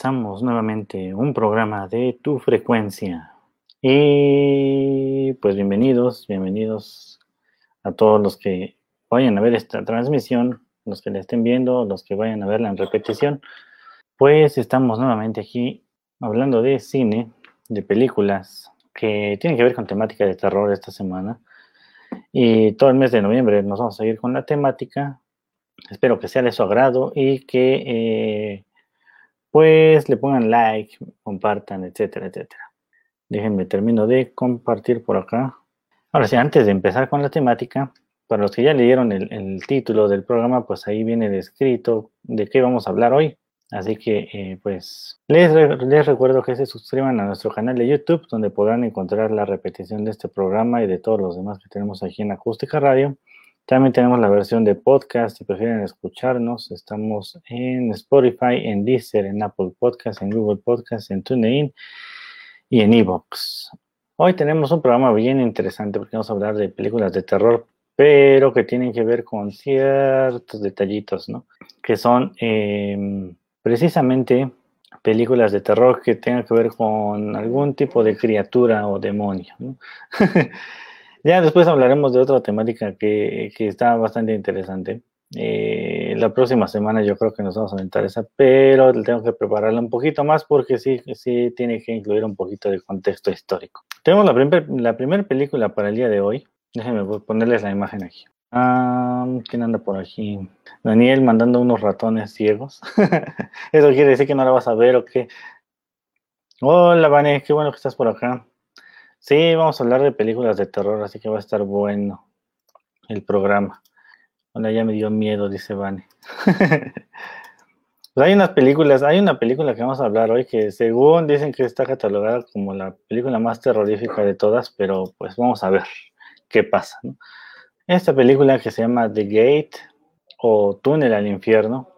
Comenzamos nuevamente un programa de tu frecuencia. Y pues bienvenidos, bienvenidos a todos los que vayan a ver esta transmisión, los que la estén viendo, los que vayan a verla en repetición. Pues estamos nuevamente aquí hablando de cine, de películas que tienen que ver con temática de terror esta semana. Y todo el mes de noviembre nos vamos a seguir con la temática. Espero que sea de su agrado y que eh, pues le pongan like, compartan, etcétera, etcétera. Déjenme termino de compartir por acá. Ahora sí, antes de empezar con la temática, para los que ya leyeron el, título del programa, pues ahí viene descrito de qué vamos a hablar hoy. Así que, eh, pues, les, les, recuerdo que se suscriban a nuestro canal de YouTube, donde podrán encontrar la repetición de este programa y de todos los demás que tenemos aquí en Acústica Radio. También tenemos la versión de podcast, si prefieren escucharnos, estamos en Spotify, en Deezer, en Apple Podcast, en Google Podcast, en TuneIn y en Evox. Hoy tenemos un programa bien interesante porque vamos a hablar de películas de terror, pero que tienen que ver con ciertos detallitos, ¿no? Que son em, precisamente películas de terror que tengan que ver con algún tipo de criatura o demonio, ¿no? Ya después hablaremos de otra temática que, está bastante interesante. Eh, la próxima semana yo creo que nos vamos a aventar esa, pero tengo que prepararla un poquito más porque sí, sí tiene que incluir un poquito de contexto histórico. Tenemos la, la primera película para el día de hoy. Déjenme ponerles la imagen aquí. Ah, ¿Quién anda por aquí? Daniel mandando unos ratones ciegos. ¿Eso quiere decir que no la vas a ver o qué? Hola, Vane, qué bueno que estás por acá. Sí, vamos a hablar de películas de terror, así que va a estar bueno el programa. Bueno, ya me dio miedo, dice Vane. Pues hay unas películas, hay una película que vamos a hablar hoy que según dicen que está catalogada como la película más terrorífica de todas, pero pues vamos a ver qué pasa. Esta película que se llama The Gate o Túnel al Infierno,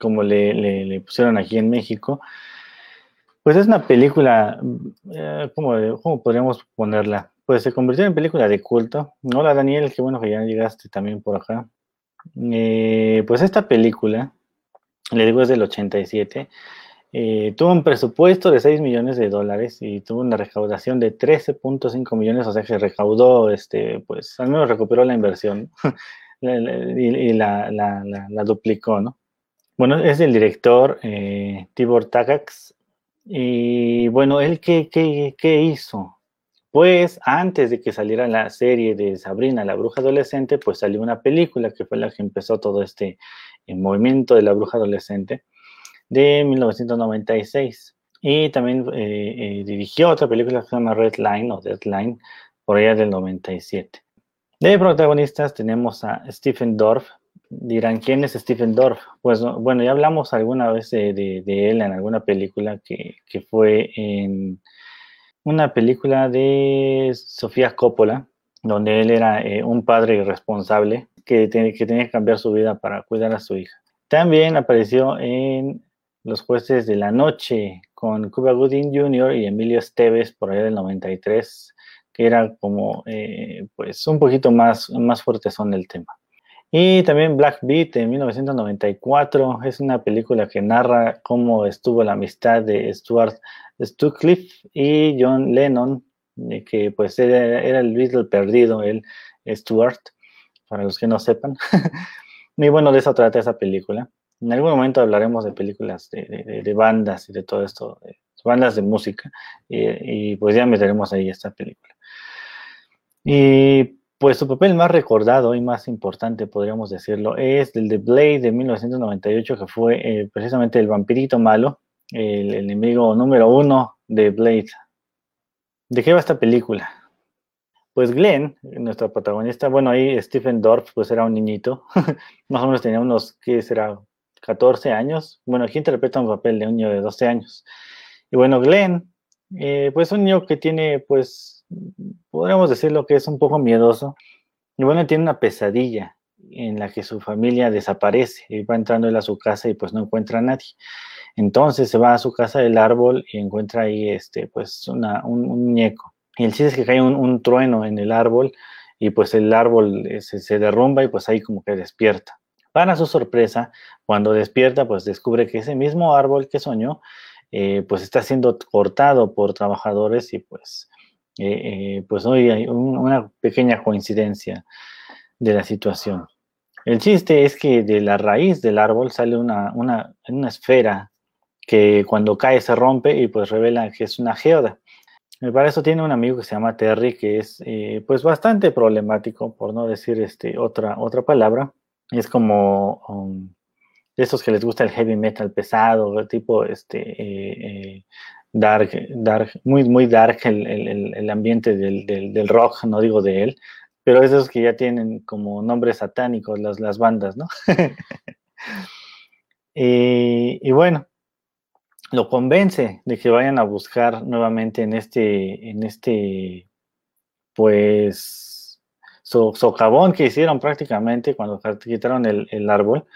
como le pusieron aquí en México, pues es una película, eh, ¿cómo, podríamos ponerla? Pues se convirtió en película de culto. Hola Daniel, qué bueno que ya llegaste también por acá. Eh, pues esta película, le digo es del 87, eh, tuvo un presupuesto de 6 millones de dólares y tuvo una recaudación de 13.5 millones, o sea que recaudó, este, pues al menos recuperó la inversión y, la, la, duplicó, ¿no? Bueno, es el director Tibor Tagax y bueno, ¿él qué, qué, hizo? Pues antes de que saliera la serie de Sabrina, la bruja adolescente, pues salió una película que fue la que empezó todo este eh, movimiento de la bruja adolescente de 1996. Y también eh, eh, dirigió otra película que se llama Red Line o Deadline, por allá del 97. De protagonistas tenemos a Stephen Dorff, dirán, ¿quién es Stephen Dorff? Pues bueno, ya hablamos alguna vez de, él en alguna película que, fue en una película de Sofía Coppola, donde él era eh, un padre irresponsable que, que tenía que cambiar su vida para cuidar a su hija. También apareció en Los jueces de la noche con Cuba Gooding Jr. y Emilio Esteves por allá del 93, que era como eh, pues un poquito más, más fuerte son el tema. Y también Black Beat en 1994 es una película que narra cómo estuvo la amistad de Stuart Sutcliffe y John Lennon, que pues era, el Beatle perdido, el Stuart, para los que no sepan. y bueno, de eso trata esa película. En algún momento hablaremos de películas de, bandas y de todo esto, de bandas de música, y, y pues ya meteremos ahí esta película. Y pues su papel más recordado y más importante, podríamos decirlo, es el de Blade de 1998, que fue eh, precisamente el vampirito malo, el, enemigo número uno de Blade. ¿De qué va esta película? Pues Glenn, nuestra protagonista, bueno, ahí Stephen Dorff, pues era un niñito, más o menos tenía unos, ¿qué será? 14 años. Bueno, aquí interpreta un papel de un niño de 12 años. Y bueno, Glenn, eh, pues un niño que tiene, pues, podríamos decirlo que es un poco miedoso. Y bueno, tiene una pesadilla en la que su familia desaparece y va entrando él a su casa y pues no encuentra a nadie. Entonces se va a su casa del árbol y encuentra ahí este, pues una, un, muñeco. Y el chiste es que cae un, trueno en el árbol y pues el árbol eh, se, se, derrumba y pues ahí como que despierta. Para su sorpresa, cuando despierta, pues descubre que ese mismo árbol que soñó, eh, pues está siendo cortado por trabajadores y pues, eh, pues hoy hay una pequeña coincidencia de la situación. El chiste es que de la raíz del árbol sale una, una, una esfera que cuando cae se rompe y pues revela que es una geoda. Para eso tiene un amigo que se llama Terry, que es eh, pues bastante problemático, por no decir este, otra, otra palabra. Es como um, de esos que les gusta el heavy metal pesado, tipo este, eh, eh, dark, dark, muy, muy dark el, el, el ambiente del, del, del, rock, no digo de él, pero esos que ya tienen como nombres satánicos las, las bandas, ¿no? y, bueno, lo convence de que vayan a buscar nuevamente en este, en este, pues, socavón que hicieron prácticamente cuando quitaron el, el, árbol.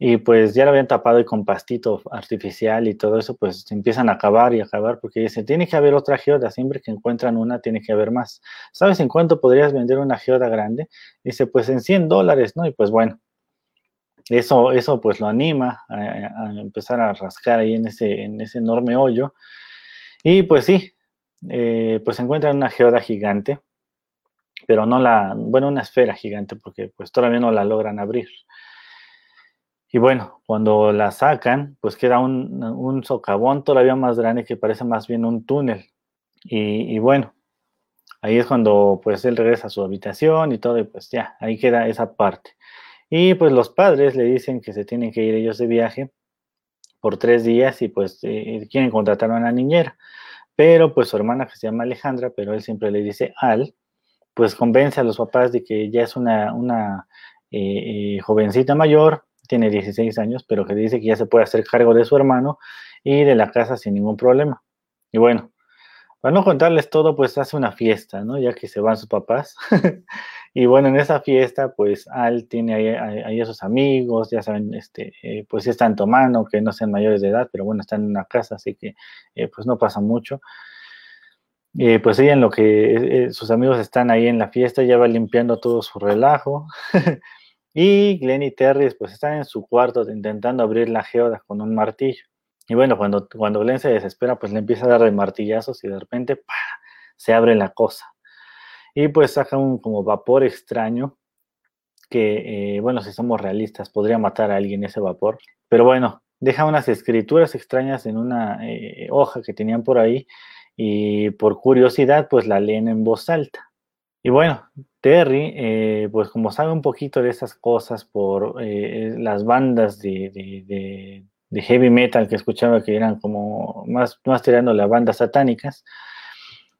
Y pues ya lo habían tapado y con pastito artificial y todo eso, pues empiezan a acabar y acabar porque dicen, tiene que haber otra geoda, siempre que encuentran una, tiene que haber más. ¿Sabes en cuánto podrías vender una geoda grande? Dice, pues en 100 dólares, ¿no? Y pues bueno, eso, eso pues lo anima a, empezar a rascar ahí en ese, en ese enorme hoyo. Y pues sí, eh, pues encuentran una geoda gigante, pero no la, bueno, una esfera gigante, porque pues todavía no la logran abrir. Y bueno, cuando la sacan, pues queda un, un socavón todavía más grande que parece más bien un túnel. Y, bueno, ahí es cuando pues él regresa a su habitación y todo, y pues ya, ahí queda esa parte. Y pues los padres le dicen que se tienen que ir ellos de viaje por tres días y pues eh, quieren contratar a una niñera. Pero pues su hermana que se llama Alejandra, pero él siempre le dice Al, pues convence a los papás de que ya es una, una eh, eh jovencita mayor, tiene 16 años, pero que dice que ya se puede hacer cargo de su hermano y de la casa sin ningún problema. Y bueno, para no contarles todo, pues hace una fiesta, ¿no? Ya que se van sus papás. Y bueno, en esa fiesta, pues Al tiene ahí, a sus amigos, ya saben, este, eh, pues están tomando, que no sean mayores de edad, pero bueno, están en una casa, así que eh, pues no pasa mucho. Eh, pues ella en lo que eh, sus amigos están ahí en la fiesta, ya va limpiando todo su relajo. y Glenn y Terry pues están en su cuarto intentando abrir la geoda con un martillo. Y bueno, cuando, cuando Glenn se desespera, pues le empieza a dar de martillazos y de repente ¡pah! se abre la cosa y pues saca un como vapor extraño que, eh, bueno, si somos realistas, podría matar a alguien ese vapor. Pero bueno, deja unas escrituras extrañas en una eh, hoja que tenían por ahí y por curiosidad pues la leen en voz alta. Y bueno, Terry, eh, pues como sabe un poquito de esas cosas por las bandas de, heavy metal que escuchaba que eran como más, más tirando las bandas satánicas,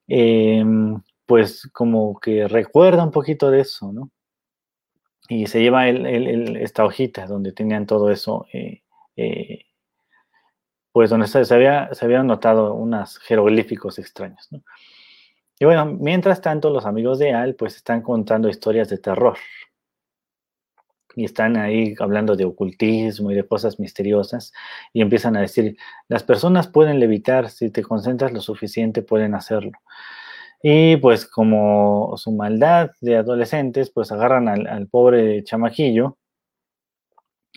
eh, pues como que recuerda un poquito de eso, ¿no? Y se lleva esta hojita donde tenían todo eso, eh, eh, pues donde se, había, se habían notado unos jeroglíficos extraños, ¿no? Y bueno, mientras tanto, los amigos de Al pues están contando historias de terror. Y están ahí hablando de ocultismo y de cosas misteriosas. Y empiezan a decir, las personas pueden levitar, si te concentras lo suficiente pueden hacerlo. Y pues como su maldad de adolescentes, pues agarran al, pobre chamaquillo,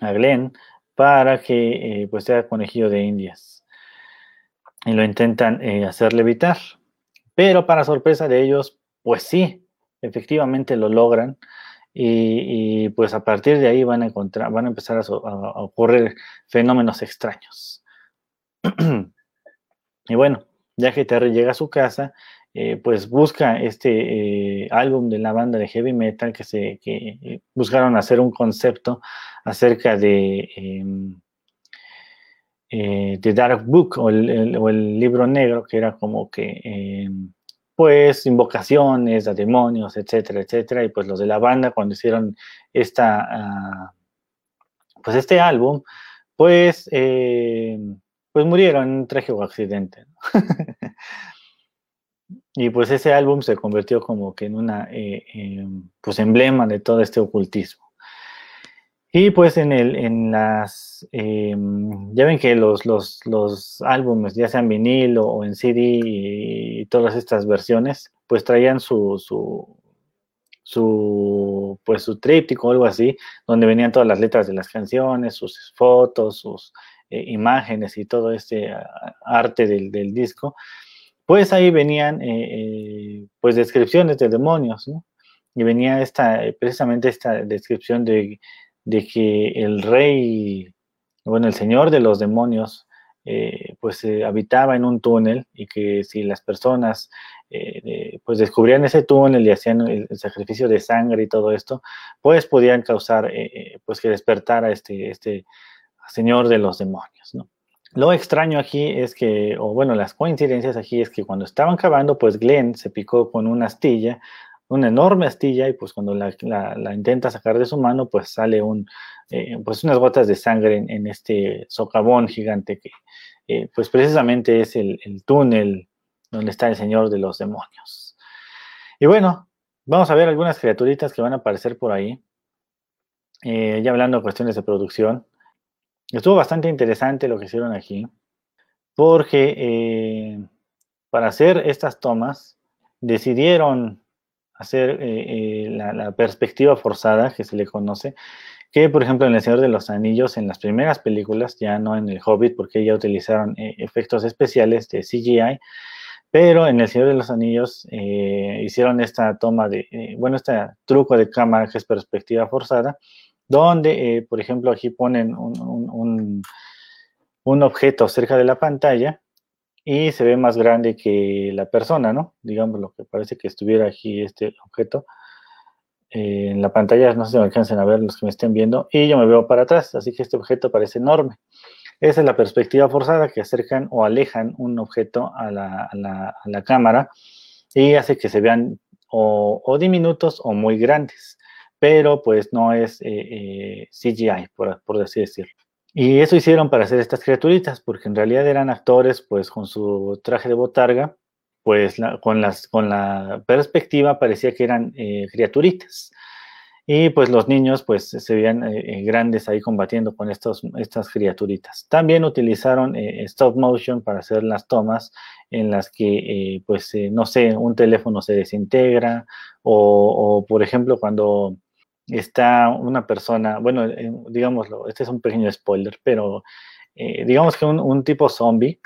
a Glenn, para que eh, pues sea conejillo de indias. Y lo intentan eh, hacer levitar. Pero para sorpresa de ellos, pues sí, efectivamente lo logran. Y, pues a partir de ahí van a encontrar, van a empezar a, ocurrir fenómenos extraños. y bueno, ya que Terry llega a su casa, eh, pues busca este eh, álbum de la banda de heavy metal que se que eh, buscaron hacer un concepto acerca de The Dark Book o el, libro negro que era como que em, pues invocaciones a demonios etcétera etcétera y pues los de la banda cuando hicieron esta ah, pues este álbum pues em, pues murieron en un trágico accidente Y pues ese álbum se convirtió como que en una eh, pues emblema de todo este ocultismo. Y pues en, el, en las, em, ya ven que los, los, los, álbumes, ya sean vinil o, en CD y, todas estas versiones, pues traían su, su, su, pues su tríptico o algo así, donde venían todas las letras de las canciones, sus fotos, sus eh, imágenes y todo este arte del, disco, pues ahí venían eh, pues descripciones de demonios, ¿no? Y venía esta, precisamente esta descripción de, de que el rey, bueno, el señor de los demonios, eh, pues eh, habitaba en un túnel y que si las personas eh, pues descubrían ese túnel y hacían el, sacrificio de sangre y todo esto, pues podían causar pues que despertara este, este señor de los demonios, ¿no? Lo extraño aquí es que, o bueno, las coincidencias aquí es que cuando estaban cavando, pues Glenn se picó con una astilla, una enorme astilla, y pues cuando la, intenta sacar de su mano, pues sale un, pues unas gotas de sangre en este socavón gigante que, eh, pues precisamente es el, túnel donde está el Señor de los demonios. Y bueno, vamos a ver algunas criaturitas que van a aparecer por ahí. Eh, ya hablando de cuestiones de producción. Estuvo bastante interesante lo que hicieron aquí, porque eh, para hacer estas tomas decidieron hacer la, perspectiva forzada, que se le conoce, que por ejemplo en El Señor de los Anillos, en las primeras películas, ya no en El Hobbit, porque ya utilizaron eh, efectos especiales de CGI, pero en El Señor de los Anillos eh, hicieron esta toma de, eh, bueno, este truco de cámara que es perspectiva forzada, donde, por ejemplo, aquí ponen un, un, objeto cerca de la pantalla y se ve más grande que la persona, ¿no? Digamos lo que parece que estuviera aquí este objeto en la pantalla, no sé si me alcancen a ver los que me estén viendo, y yo me veo para atrás, así que este objeto parece enorme. Esa es la perspectiva forzada que acercan o alejan un objeto a la, cámara y hace que se vean o, diminutos o muy grandes, pero pues no es eh, eh, CGI, por, por así decirlo. Y eso hicieron para hacer estas criaturitas, porque en realidad eran actores pues con su traje de botarga pues con, las, con la perspectiva parecía que eran eh, criaturitas. Y pues los niños pues se veían eh, eh, grandes ahí combatiendo con estos, estas criaturitas. También utilizaron stop motion para hacer las tomas en las que pues no sé, un teléfono se desintegra o, por ejemplo cuando está una persona, bueno, digámoslo, este es un pequeño spoiler, pero digamos que un, tipo zombie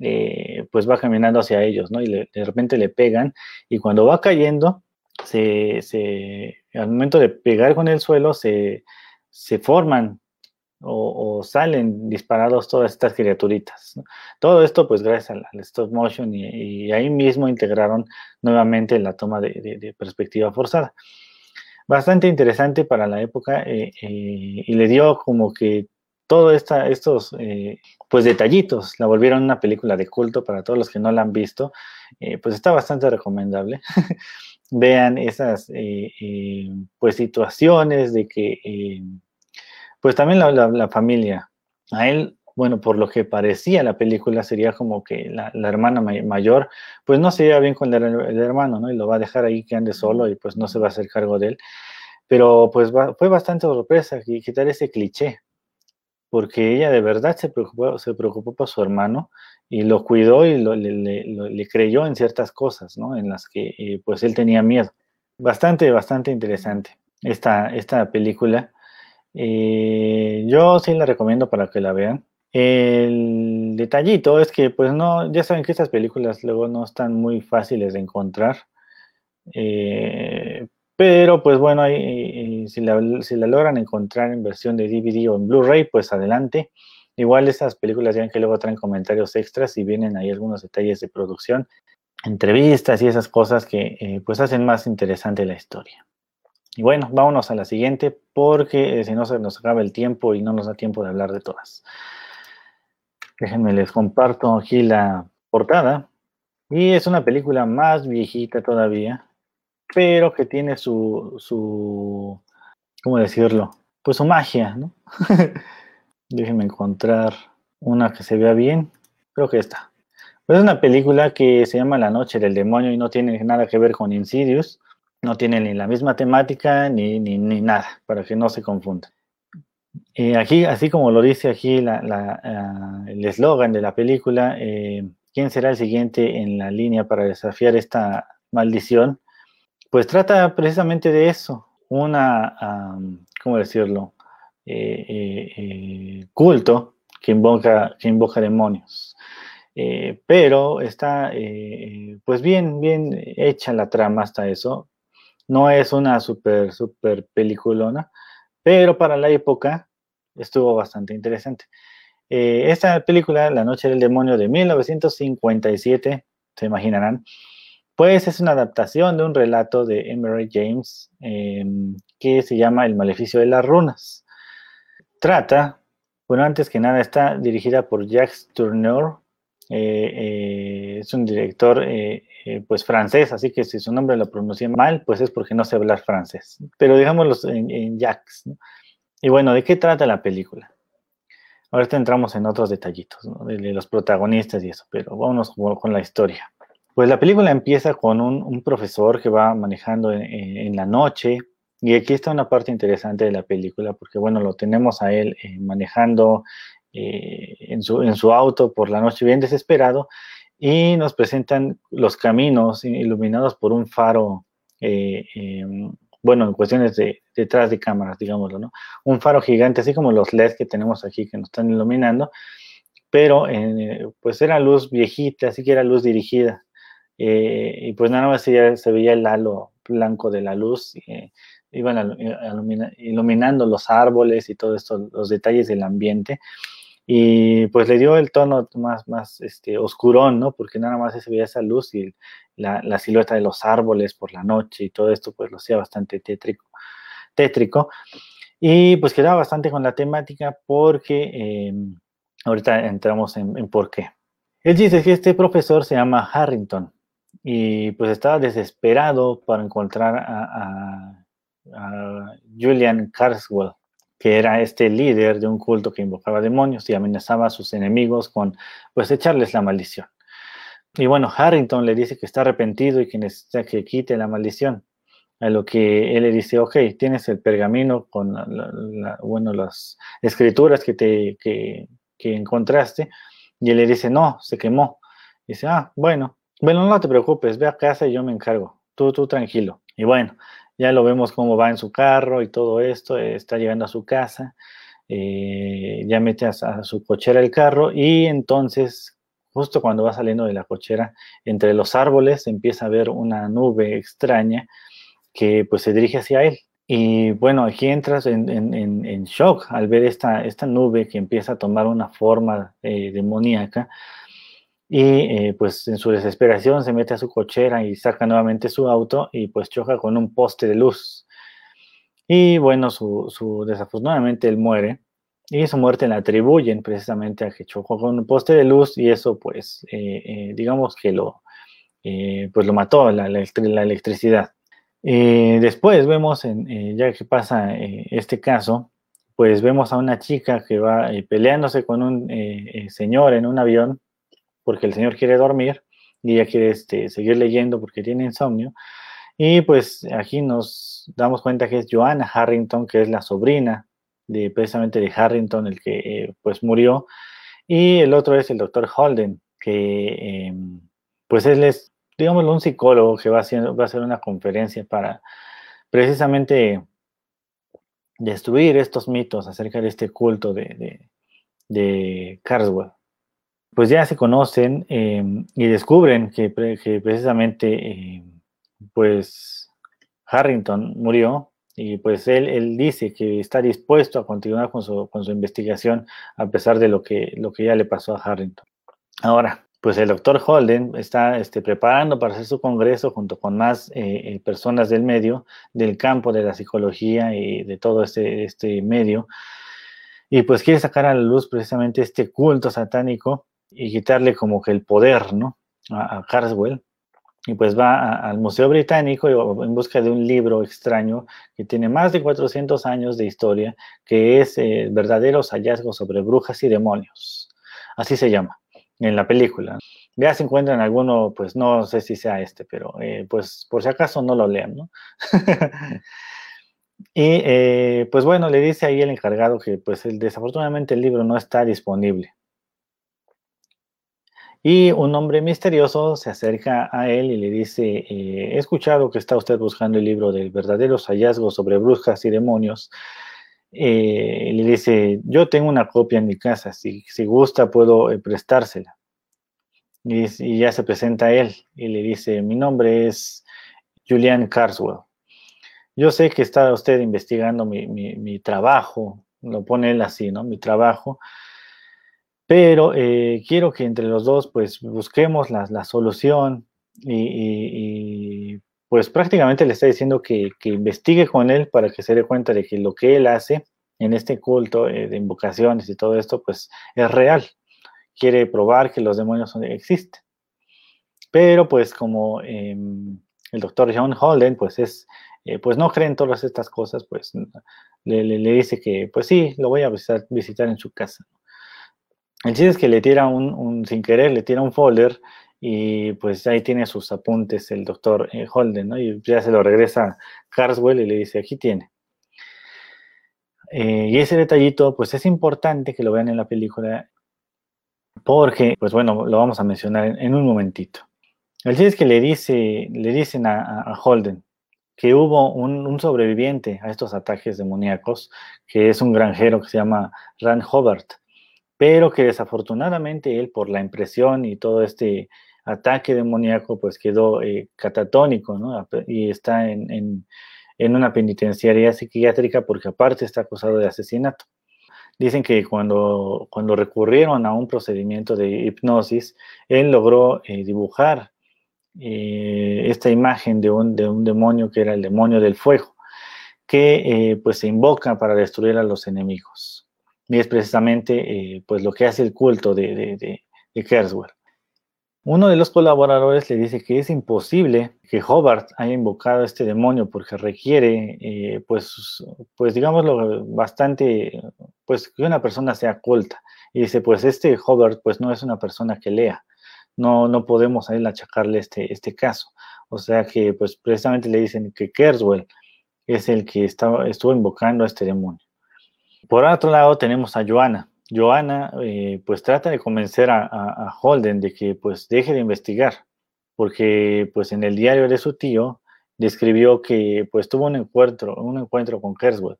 eh, pues va caminando hacia ellos, ¿no? Y de repente le pegan y cuando va cayendo, se, al momento de pegar con el suelo, se, forman o, salen disparados todas estas criaturitas. Todo esto pues gracias al, stop motion y, ahí mismo integraron nuevamente la toma de, perspectiva forzada. Bastante interesante para la época eh, eh, y le dio como que todos estos eh, pues detallitos. La volvieron una película de culto para todos los que no la han visto, pues está bastante recomendable. Vean esas pues situaciones de que pues también la, familia, a él, bueno, por lo que parecía la película sería como que la, hermana mayor pues no se lleva bien con el, hermano, ¿no? Y lo va a dejar ahí que ande solo y pues no se va a hacer cargo de él. Pero pues fue bastante sorpresa quitar ese cliché, porque ella de verdad se preocupó, se preocupó por su hermano y lo cuidó y le, creyó en ciertas cosas, ¿no? En las que eh, pues él tenía miedo. Bastante, bastante interesante esta, esta película. Eh, yo sí la recomiendo para que la vean. El detallito es que, pues no, ya saben que estas películas luego no están muy fáciles de encontrar. Eh, pero pues bueno, si, la, logran encontrar en versión de DVD o en Blu-ray, pues adelante. Igual esas películas ya que luego traen comentarios extras y vienen ahí algunos detalles de producción, entrevistas y esas cosas que eh, pues hacen más interesante la historia. Y bueno, vámonos a la siguiente porque eh, si no se nos acaba el tiempo y no nos da tiempo de hablar de todas. Déjenme les comparto aquí la portada. Y es una película más viejita todavía, pero que tiene su, su ¿cómo decirlo? Pues su magia, ¿no? Déjenme encontrar una que se vea bien. Creo que esta. Es una película que se llama La Noche del Demonio y no tiene nada que ver con Insidious. No tiene ni la misma temática ni, ni, nada, para que no se confunda. Y aquí, así como lo dice aquí ah, el eslogan de la película, eh, ¿quién será el siguiente en la línea para desafiar esta maldición? pues trata precisamente de eso, una, ¿cómo decirlo? Eh, eh, eh, culto que invoca, que invoca demonios. pero está pues bien, bien hecha la trama hasta eso. No es una super, super peliculona, pero para la época estuvo bastante interesante. esta película, La Noche del Demonio de 1957, se imaginarán, pues es una adaptación de un relato de Emery James em, que se llama El maleficio de las runas. Trata, bueno, antes que nada está dirigida por Jacques Tourneur, eh, eh, es un director eh, pues francés, así que si su nombre lo pronuncié mal, pues es porque no sé hablar francés, pero digámoslo en, Jacques. Y bueno, ¿de qué trata la película? Ahorita entramos en otros detallitos, de, los protagonistas y eso, pero vámonos con la historia. Pues la película empieza con un, profesor que va manejando en, la noche y aquí está una parte interesante de la película porque bueno, lo tenemos a él eh, manejando eh, en, su, en su auto por la noche bien desesperado y nos presentan los caminos iluminados por un faro, eh, em, bueno, en cuestiones de detrás de cámaras, digámoslo, ¿no? Un faro gigante, así como los LEDs que tenemos aquí que nos están iluminando, pero pues era luz viejita, así que era luz dirigida. Eh, y pues nada más se, se, veía el halo blanco de la luz, eh, iban iluminando los árboles y todos esto, los detalles del ambiente. Y pues le dio el tono más, más este, oscurón, ¿no? Porque nada más se veía esa luz y la, la, silueta de los árboles por la noche y todo esto, pues lo hacía bastante tétrico. tétrico. Y pues quedaba bastante con la temática porque eh, ahorita entramos en, por qué. Él dice que este profesor se llama Harrington y pues estaba desesperado para encontrar a, Julian Carswell, que era este líder de un culto que invocaba demonios y amenazaba a sus enemigos con pues echarles la maldición. Y bueno, Harrington le dice que está arrepentido y que necesita que quite la maldición. A lo que él le dice, ok, tienes el pergamino con, bueno, las escrituras que, te, que, que encontraste. Y él le dice, no, se quemó. dice, ah, bueno, bueno, no te preocupes, ve a casa y yo me encargo. Tú, tú tranquilo. Y bueno, ya lo vemos cómo va en su carro y todo esto. está llegando a su casa. Eh, ya mete a, su cochera el carro y entonces, justo cuando va saliendo de la cochera, entre los árboles empieza a ver una nube extraña que pues se dirige hacia él. Y bueno, aquí entras en, shock al ver esta, esta nube que empieza a tomar una forma eh, demoníaca y eh, pues en su desesperación se mete a su cochera y saca nuevamente su auto y pues choca con un poste de luz. Y bueno, su, desafortunadamente él muere y su muerte la atribuyen precisamente a que chocó con un poste de luz y eso pues eh, eh, digamos que lo, pues lo mató la, la, electricidad. después vemos, ya que pasa este caso, pues vemos a una chica que va peleándose con un señor en un avión porque el señor quiere dormir y ella quiere este, seguir leyendo porque tiene insomnio. Y pues aquí nos damos cuenta que es Joanna Harrington, que es la sobrina de precisamente de Harrington, el que eh, pues murió. Y el otro es el doctor Holden, que em, pues es, digámoslo, un psicólogo que va, haciendo, va a hacer una conferencia para precisamente destruir estos mitos acerca de este culto de, de Carswell pues ya se conocen em, y descubren que, precisamente em, pues Harrington murió y pues él, él, dice que está dispuesto a continuar con su, con su investigación a pesar de lo que, lo que ya le pasó a Harrington. Ahora, pues el doctor Holden está este, preparando para hacer su congreso junto con más eh, eh, personas del medio, del campo de la psicología y de todo este, este medio. Y pues quiere sacar a la luz precisamente este culto satánico y quitarle como que el poder, ¿no? A, Carswell. Y pues va al Museo Británico en busca de un libro extraño que tiene más de 400 años de historia, que es eh, Verdaderos hallazgos sobre brujas y demonios. Así se llama en la película. Ya se encuentran alguno, pues no sé si sea este, pero eh, pues por si acaso no lo lean, ¿no? y eh, pues bueno, le dice ahí el encargado que pues el, desafortunadamente el libro no está disponible. Y un hombre misterioso se acerca a él y le dice, eh, he escuchado que está usted buscando el libro de verdaderos hallazgos sobre brujas y demonios. Eh, le dice, yo tengo una copia en mi casa, si, si gusta puedo eh, prestársela. Y, ya se presenta a él y le dice, mi nombre es Julian Carswell. Yo sé que está usted investigando mi, mi trabajo, lo pone él así, ¿no? Mi trabajo pero eh, quiero que entre los dos pues busquemos la, solución y, pues prácticamente le está diciendo que, investigue con él para que se dé cuenta de que lo que él hace en este culto eh, de invocaciones y todo esto pues es real. Quiere probar que los demonios existen. Pero pues como em, el doctor John Holden pues es eh, pues no cree en todas estas cosas, pues le, le, dice que pues sí, lo voy a visitar, visitar en su casa. El chiste es que le tira un, sin querer, le tira un folder y pues ahí tiene sus apuntes el doctor eh, Holden, ¿no? Y ya se lo regresa Carswell y le dice, aquí tiene. Eh, y ese detallito, pues es importante que lo vean en la película porque, pues bueno, lo vamos a mencionar en, un momentito. El chiste es que le, dice, le dicen a, Holden que hubo un, un, sobreviviente a estos ataques demoníacos, que es un granjero que se llama Rand Hobart pero que desafortunadamente él por la impresión y todo este ataque demoníaco pues quedó eh, catatónico. Y está en, una penitenciaria psiquiátrica porque aparte está acusado de asesinato. Dicen que cuando, cuando recurrieron a un procedimiento de hipnosis, él logró eh, dibujar eh, esta imagen de un, de un demonio que era el demonio del fuego, que pues se invoca para destruir a los enemigos. Y es precisamente eh, pues lo que hace el culto de, de, de, Kerswell. Uno de los colaboradores le dice que es imposible que Hobart haya invocado a este demonio porque requiere, eh, pues, pues digámoslo, bastante, pues que una persona sea culta. Y dice, pues este Hobart pues no es una persona que lea. No, no podemos a él achacarle este, este caso. O sea que pues precisamente le dicen que Kerswell es el que estaba, estuvo invocando a este demonio. Por otro lado tenemos a Joana. Joana eh, pues trata de convencer a, Holden de que pues deje de investigar, porque pues en el diario de su tío describió que pues tuvo un encuentro, un encuentro con Kerswell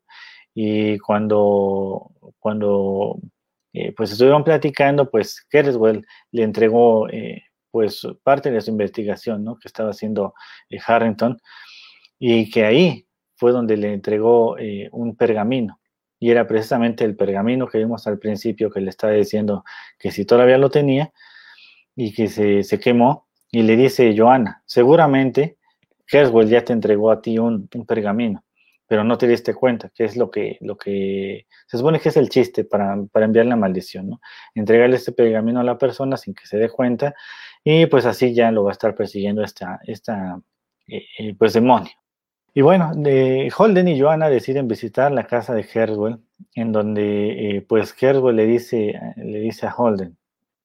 y cuando, cuando eh, pues estuvieron platicando, pues Kerswell le entregó eh, pues parte de su investigación, ¿no? Que estaba haciendo Harrington y que ahí fue donde le entregó un pergamino y era precisamente el pergamino que vimos al principio que le estaba diciendo que si todavía lo tenía y que se, quemó, y le dice Joana, seguramente Kerswell ya te entregó a ti un, pergamino, pero no te diste cuenta, que es lo que, lo que se supone que es el chiste para, para enviar la maldición, ¿no? Entregarle este pergamino a la persona sin que se dé cuenta y pues así ya lo va a estar persiguiendo esta, esta eh, eh, pues demonio. Y bueno, de Holden y Joanna deciden visitar la casa de Herswell, en donde eh, pues Herswell le dice, le dice a Holden,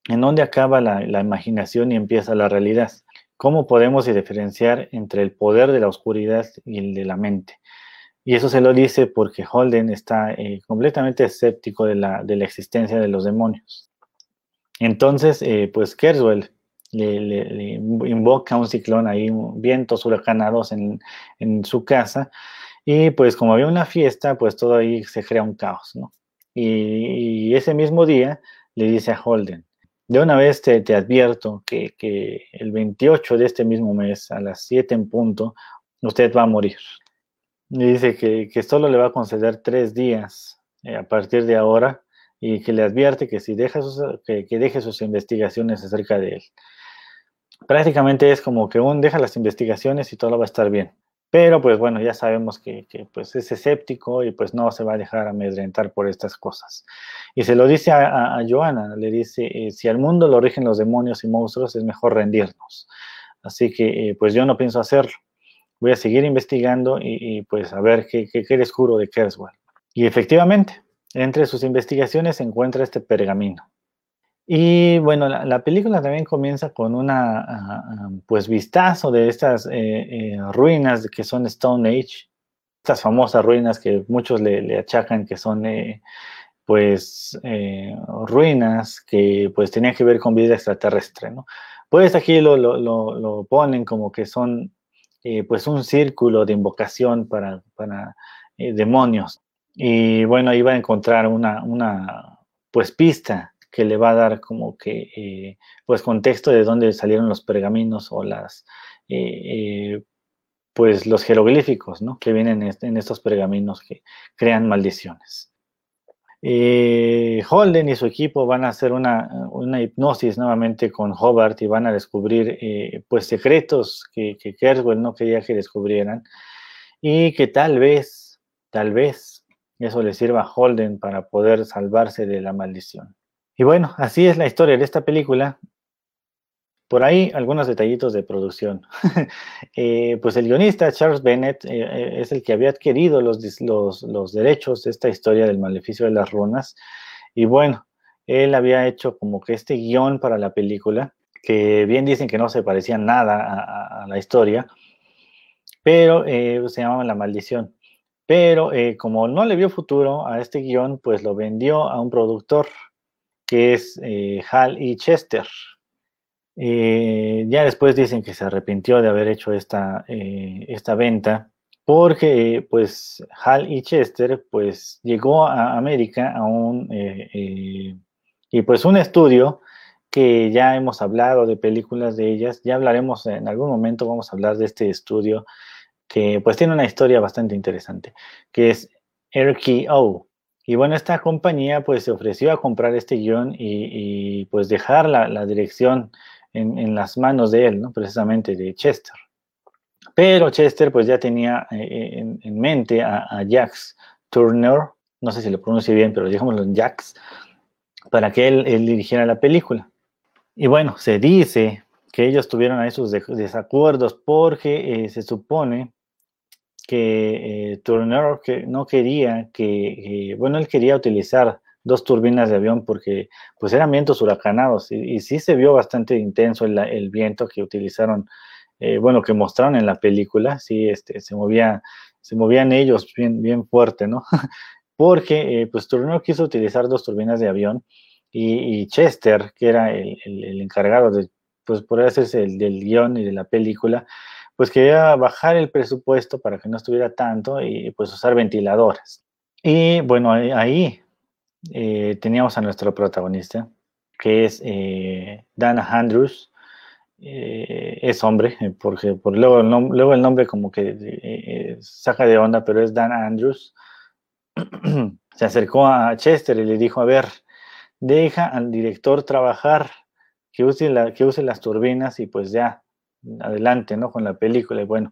¿en dónde acaba la, imaginación y empieza la realidad? ¿Cómo podemos diferenciar entre el poder de la oscuridad y el de la mente? Y eso se lo dice porque Holden está eh, completamente escéptico de la, de la, existencia de los demonios. Entonces, eh, pues Kerswell le, invoca un ciclón ahí, vientos huracanados en, en, su casa. Y pues como había una fiesta, pues todo ahí se crea un caos, ¿no? Y, ese mismo día le dice a Holden, de una vez te, te advierto que, que, el 28 de este mismo mes, a las 7 en punto, usted va a morir. Le dice que, que solo le va a conceder tres días eh, a partir de ahora y que le advierte que si deja que, que deje sus investigaciones acerca de él prácticamente es como que un deja las investigaciones y todo va a estar bien. Pero pues bueno, ya sabemos que, pues es escéptico y pues no se va a dejar amedrentar por estas cosas. Y se lo dice a, Joana, le dice, eh, si al mundo lo rigen los demonios y monstruos, es mejor rendirnos. Así que eh, pues yo no pienso hacerlo. Voy a seguir investigando y, pues a ver qué, qué, descubro de Kerswell. Y efectivamente, entre sus investigaciones se encuentra este pergamino. Y bueno, la, película también comienza con una, ah, ah, pues, vistazo de estas eh, eh, ruinas que son Stone Age, estas famosas ruinas que muchos le, achacan que son, eh, pues eh, ruinas que pues tenían que ver con vida extraterrestre, ¿no? Pues aquí lo, lo, lo, ponen como que son pues un círculo de invocación para, para demonios. Y bueno, iba a encontrar una, una pues pista que le va a dar como que pues contexto de dónde salieron los pergaminos o las pues los jeroglíficos, ¿no? Que vienen en estos pergaminos que crean maldiciones. Eh, Holden y su equipo van a hacer una, hipnosis nuevamente con Hobart y van a descubrir eh, pues secretos que, que Kerswell no quería que descubrieran y que tal vez, tal vez eso le sirva a Holden para poder salvarse de la maldición. Y bueno, así es la historia de esta película. Por ahí algunos detallitos de producción. Eh, pues el guionista Charles Bennett eh, eh, es el que había adquirido los, los, derechos de esta historia del maleficio de las runas. Y bueno, él había hecho como que este guion para la película, que bien dicen que no se parecía nada a, la historia, pero se llamaba La Maldición. Pero como no le vio futuro a este guion, pues lo vendió a un productor que es Hal E. Chester. Eh, ya después dicen que se arrepintió de haber hecho esta, eh, esta venta porque pues Hal y Chester pues llegó a América eh, y pues un estudio que ya hemos hablado de películas de ellas, ya hablaremos en algún momento, vamos a hablar de este estudio que pues tiene una historia bastante interesante, que es RKO. Y bueno, esta compañía pues se ofreció a comprar este guion y, pues dejar la, dirección en, las manos de él, ¿no? precisamente de Chester. Pero Chester pues ya tenía eh, en, mente a, Jax Turner, no sé si lo pronuncie bien, pero digámoslo en Jax, para que él, dirigiera la película. Y bueno, se dice que ellos tuvieron ahí sus desacuerdos porque eh, se supone que eh, Turner no quería que, bueno, él quería utilizar dos turbinas de avión porque pues eran vientos huracanados y, sí se vio bastante intenso el, viento que utilizaron, eh, bueno, que mostraron en la película, sí, este, se movía, se movían ellos bien, bien fuerte, ¿no? porque eh, pues Turner quiso utilizar dos turbinas de avión y, Chester, que era el, encargado de, pues por hacerse el del guion y de la película, pues quería bajar el presupuesto para que no estuviera tanto y pues usar ventiladores. Y bueno, ahí eh, teníamos a nuestro protagonista, que es eh, Dana Andrews. Eh, es hombre, porque por luego, el luego el nombre como que saca de onda, pero es Dana Andrews. Se acercó a Chester y le dijo, a ver, deja al director trabajar, que use, que use las turbinas y pues ya, adelante, ¿no? Con la película. Y bueno,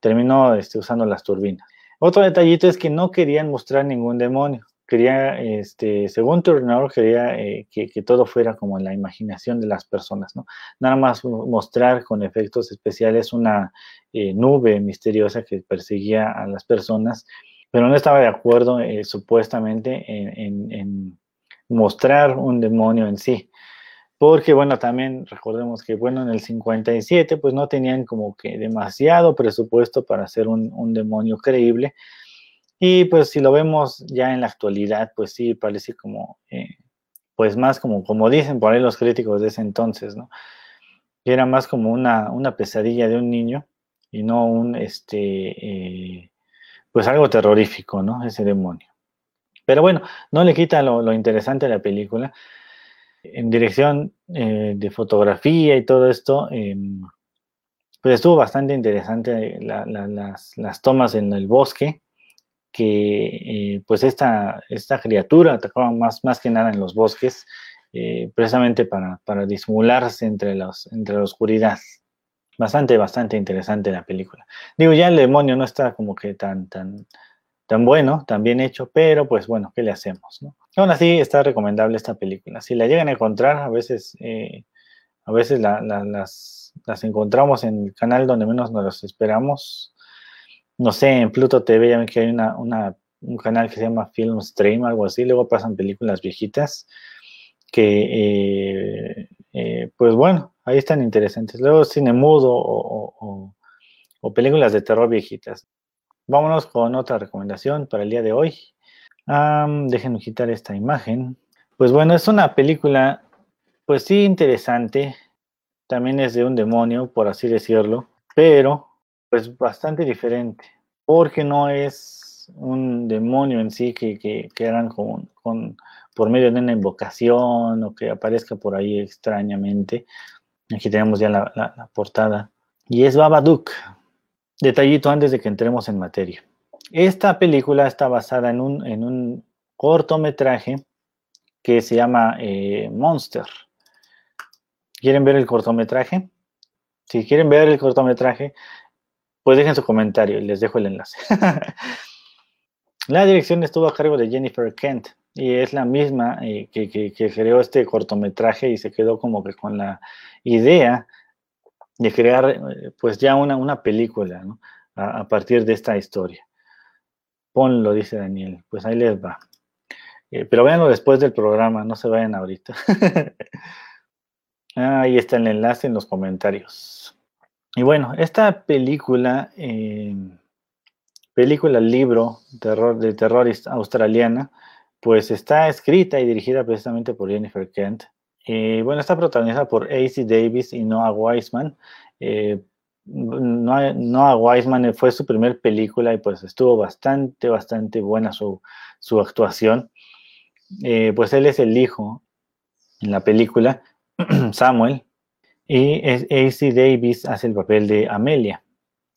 terminó este, usando las turbinas. Otro detallito es que no querían mostrar ningún demonio quería, este, según Turner, quería eh, que, todo fuera como en la imaginación de las personas, ¿no? Nada más mostrar con efectos especiales una eh, nube misteriosa que perseguía a las personas, pero no estaba de acuerdo eh, supuestamente en, mostrar un demonio en sí. Porque, bueno, también recordemos que, bueno, en el 57, pues no tenían como que demasiado presupuesto para hacer un, demonio creíble, y pues si lo vemos ya en la actualidad, pues sí, parece como, eh, pues más como, como dicen por ahí los críticos de ese entonces, ¿no? Era más como una, una pesadilla de un niño y no un, este, eh, pues algo terrorífico, ¿no? Ese demonio. Pero bueno, no le quita lo, interesante a la película. En dirección eh, de fotografía y todo esto, em, pues estuvo bastante interesante las, las, tomas en el bosque que eh, pues esta, esta criatura atacaba más, más que nada en los bosques, eh, precisamente para, para disimularse entre, los, entre la oscuridad. Bastante, bastante interesante la película. Digo, ya el demonio no está como que tan, tan, tan bueno, tan bien hecho, pero pues bueno, ¿qué le hacemos? Aún así está recomendable esta película. Si la llegan a encontrar, a veces, eh, a veces las, encontramos en el canal donde menos nos las esperamos no sé, en Pluto TV ya ven que hay una, un canal que se llama Film Stream, algo así, luego pasan películas viejitas que, eh, eh, pues bueno, ahí están interesantes. Luego cine mudo o, películas de terror viejitas. Vámonos con otra recomendación para el día de hoy. déjenme quitar esta imagen. Pues bueno, es una película, pues sí, interesante. También es de un demonio, por así decirlo, pero pues bastante diferente, porque no es un demonio en sí que, que, que hagan con, con, por medio de una invocación o que aparezca por ahí extrañamente. Aquí tenemos ya la, la portada. Y es Babadook. Detallito antes de que entremos en materia. Esta película está basada en un, en un cortometraje que se llama eh, Monster. ¿Quieren ver el cortometraje? Si quieren ver el cortometraje, pues dejen su comentario y les dejo el enlace. la dirección estuvo a cargo de Jennifer Kent y es la misma eh, que, creó este cortometraje y se quedó como que con la idea de crear eh, pues ya una, una película a, partir de esta historia. Ponlo, dice Daniel. Pues ahí les va. Eh, pero véanlo después del programa, no se vayan ahorita. ahí está el enlace en los comentarios. Y bueno, esta película, eh, película, libro terror, de terror australiana, pues está escrita y dirigida precisamente por Jennifer Kent. Y bueno, está protagonizada por AC Davis y Noah Wiseman. Eh, Noah, Wiseman fue su primer película y pues estuvo bastante, bastante buena su, su actuación. Eh, pues él es el hijo en la película, Samuel, y AC Davis hace el papel de Amelia.